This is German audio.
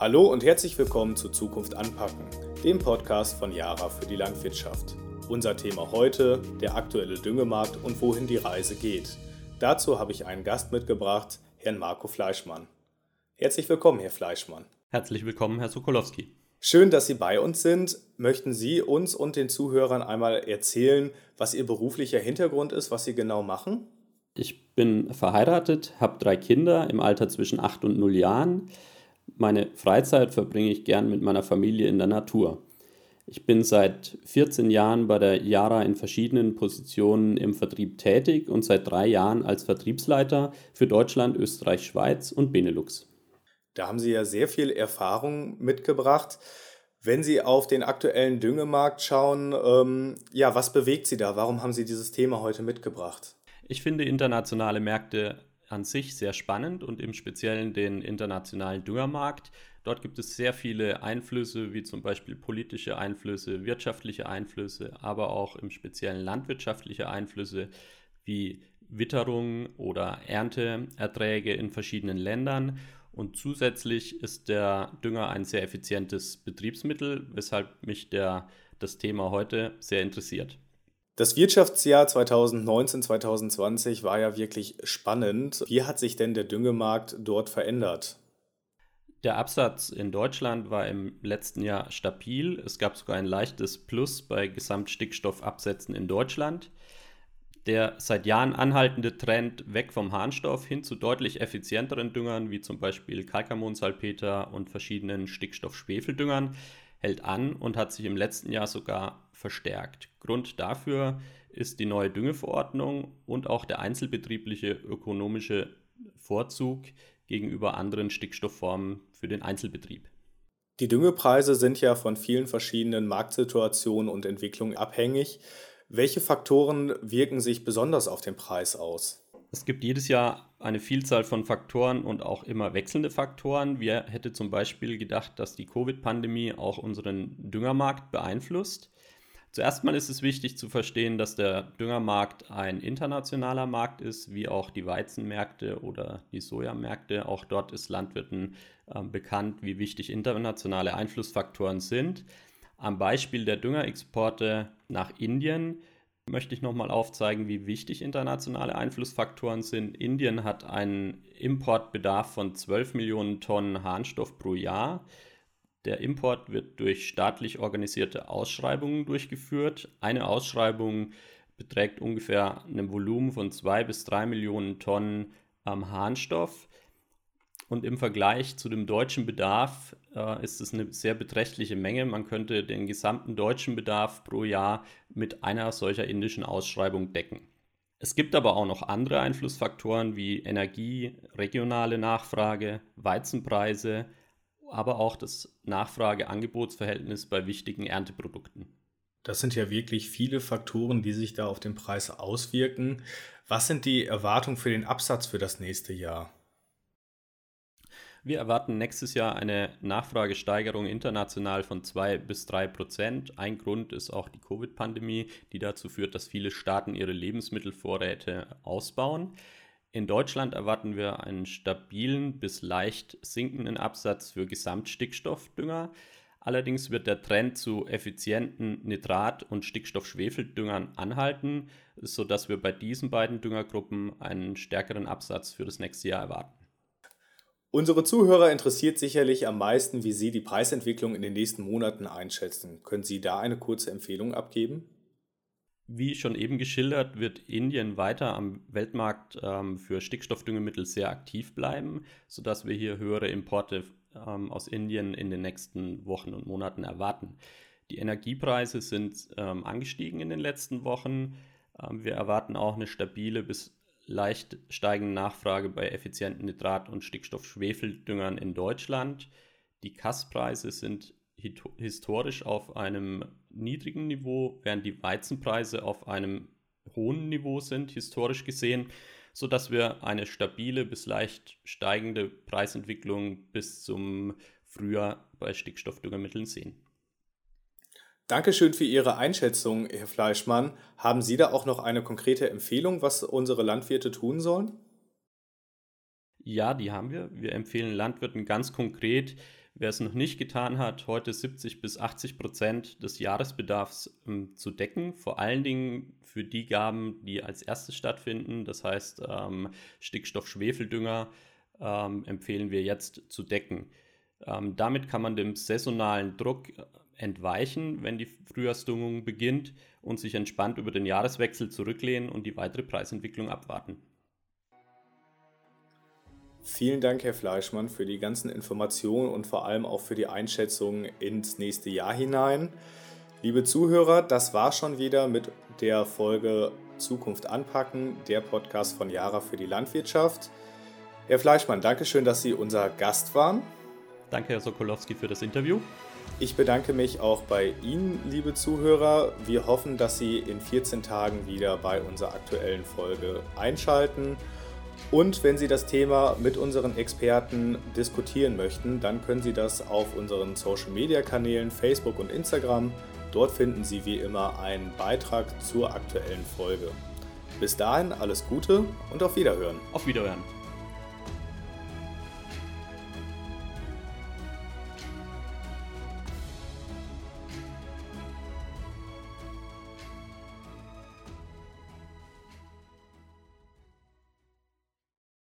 Hallo und herzlich willkommen zu Zukunft anpacken, dem Podcast von Yara für die Landwirtschaft. Unser Thema heute, der aktuelle Düngemarkt und wohin die Reise geht. Dazu habe ich einen Gast mitgebracht, Herrn Marco Fleischmann. Herzlich willkommen, Herr Fleischmann. Herzlich willkommen, Herr Sokolowski. Schön, dass Sie bei uns sind. Möchten Sie uns und den Zuhörern einmal erzählen, was Ihr beruflicher Hintergrund ist, was Sie genau machen? Ich bin verheiratet, habe drei Kinder im Alter zwischen 8 und 0 Jahren. Meine Freizeit verbringe ich gern mit meiner Familie in der Natur. Ich bin seit 14 Jahren bei der Yara in verschiedenen Positionen im Vertrieb tätig und seit drei Jahren als Vertriebsleiter für Deutschland, Österreich, Schweiz und Benelux. Da haben Sie ja sehr viel Erfahrung mitgebracht. Wenn Sie auf den aktuellen Düngemarkt schauen, ähm, ja, was bewegt Sie da? Warum haben Sie dieses Thema heute mitgebracht? Ich finde internationale Märkte an sich sehr spannend und im Speziellen den internationalen Düngermarkt. Dort gibt es sehr viele Einflüsse, wie zum Beispiel politische Einflüsse, wirtschaftliche Einflüsse, aber auch im Speziellen landwirtschaftliche Einflüsse wie Witterung oder Ernteerträge in verschiedenen Ländern. Und zusätzlich ist der Dünger ein sehr effizientes Betriebsmittel, weshalb mich der, das Thema heute sehr interessiert. Das Wirtschaftsjahr 2019-2020 war ja wirklich spannend. Wie hat sich denn der Düngemarkt dort verändert? Der Absatz in Deutschland war im letzten Jahr stabil. Es gab sogar ein leichtes Plus bei Gesamtstickstoffabsätzen in Deutschland. Der seit Jahren anhaltende Trend weg vom Harnstoff hin zu deutlich effizienteren Düngern, wie zum Beispiel Kalkammonsalpeter und verschiedenen Stickstoff-Schwefeldüngern, hält an und hat sich im letzten Jahr sogar verstärkt. Grund dafür ist die neue Düngeverordnung und auch der einzelbetriebliche ökonomische Vorzug gegenüber anderen Stickstoffformen für den Einzelbetrieb. Die Düngepreise sind ja von vielen verschiedenen Marktsituationen und Entwicklungen abhängig. Welche Faktoren wirken sich besonders auf den Preis aus? Es gibt jedes Jahr eine Vielzahl von Faktoren und auch immer wechselnde Faktoren. Wer hätte zum Beispiel gedacht, dass die Covid-Pandemie auch unseren Düngermarkt beeinflusst? Zuerst mal ist es wichtig zu verstehen, dass der Düngermarkt ein internationaler Markt ist, wie auch die Weizenmärkte oder die Sojamärkte. Auch dort ist Landwirten äh, bekannt, wie wichtig internationale Einflussfaktoren sind. Am Beispiel der Düngerexporte nach Indien möchte ich nochmal aufzeigen, wie wichtig internationale Einflussfaktoren sind. Indien hat einen Importbedarf von 12 Millionen Tonnen Harnstoff pro Jahr. Der Import wird durch staatlich organisierte Ausschreibungen durchgeführt. Eine Ausschreibung beträgt ungefähr ein Volumen von 2 bis 3 Millionen Tonnen ähm, Harnstoff. Und im Vergleich zu dem deutschen Bedarf äh, ist es eine sehr beträchtliche Menge. Man könnte den gesamten deutschen Bedarf pro Jahr mit einer solcher indischen Ausschreibung decken. Es gibt aber auch noch andere Einflussfaktoren wie Energie, regionale Nachfrage, Weizenpreise, aber auch das Nachfrage-Angebotsverhältnis bei wichtigen Ernteprodukten. Das sind ja wirklich viele Faktoren, die sich da auf den Preis auswirken. Was sind die Erwartungen für den Absatz für das nächste Jahr? Wir erwarten nächstes Jahr eine Nachfragesteigerung international von 2 bis 3 Prozent. Ein Grund ist auch die Covid-Pandemie, die dazu führt, dass viele Staaten ihre Lebensmittelvorräte ausbauen. In Deutschland erwarten wir einen stabilen bis leicht sinkenden Absatz für Gesamtstickstoffdünger. Allerdings wird der Trend zu effizienten Nitrat- und Stickstoffschwefeldüngern anhalten, sodass wir bei diesen beiden Düngergruppen einen stärkeren Absatz für das nächste Jahr erwarten. Unsere Zuhörer interessiert sicherlich am meisten, wie Sie die Preisentwicklung in den nächsten Monaten einschätzen. Können Sie da eine kurze Empfehlung abgeben? Wie schon eben geschildert, wird Indien weiter am Weltmarkt ähm, für Stickstoffdüngemittel sehr aktiv bleiben, sodass wir hier höhere Importe ähm, aus Indien in den nächsten Wochen und Monaten erwarten. Die Energiepreise sind ähm, angestiegen in den letzten Wochen. Ähm, wir erwarten auch eine stabile bis leicht steigende Nachfrage bei effizienten Nitrat- und Stickstoff-Schwefeldüngern in Deutschland. Die Kasspreise sind historisch auf einem niedrigen Niveau, während die Weizenpreise auf einem hohen Niveau sind, historisch gesehen, sodass wir eine stabile bis leicht steigende Preisentwicklung bis zum Frühjahr bei Stickstoffdüngermitteln sehen. Dankeschön für Ihre Einschätzung, Herr Fleischmann. Haben Sie da auch noch eine konkrete Empfehlung, was unsere Landwirte tun sollen? Ja, die haben wir. Wir empfehlen Landwirten ganz konkret, wer es noch nicht getan hat, heute 70 bis 80 Prozent des Jahresbedarfs ähm, zu decken. Vor allen Dingen für die Gaben, die als erstes stattfinden. Das heißt, ähm, Stickstoff-Schwefeldünger ähm, empfehlen wir jetzt zu decken. Ähm, damit kann man dem saisonalen Druck äh, entweichen, wenn die Frühjahrsdüngung beginnt und sich entspannt über den Jahreswechsel zurücklehnen und die weitere Preisentwicklung abwarten. Vielen Dank, Herr Fleischmann, für die ganzen Informationen und vor allem auch für die Einschätzung ins nächste Jahr hinein. Liebe Zuhörer, das war schon wieder mit der Folge Zukunft anpacken, der Podcast von Jara für die Landwirtschaft. Herr Fleischmann, danke schön, dass Sie unser Gast waren. Danke, Herr Sokolowski, für das Interview. Ich bedanke mich auch bei Ihnen, liebe Zuhörer. Wir hoffen, dass Sie in 14 Tagen wieder bei unserer aktuellen Folge einschalten. Und wenn Sie das Thema mit unseren Experten diskutieren möchten, dann können Sie das auf unseren Social-Media-Kanälen Facebook und Instagram. Dort finden Sie wie immer einen Beitrag zur aktuellen Folge. Bis dahin alles Gute und auf Wiederhören. Auf Wiederhören.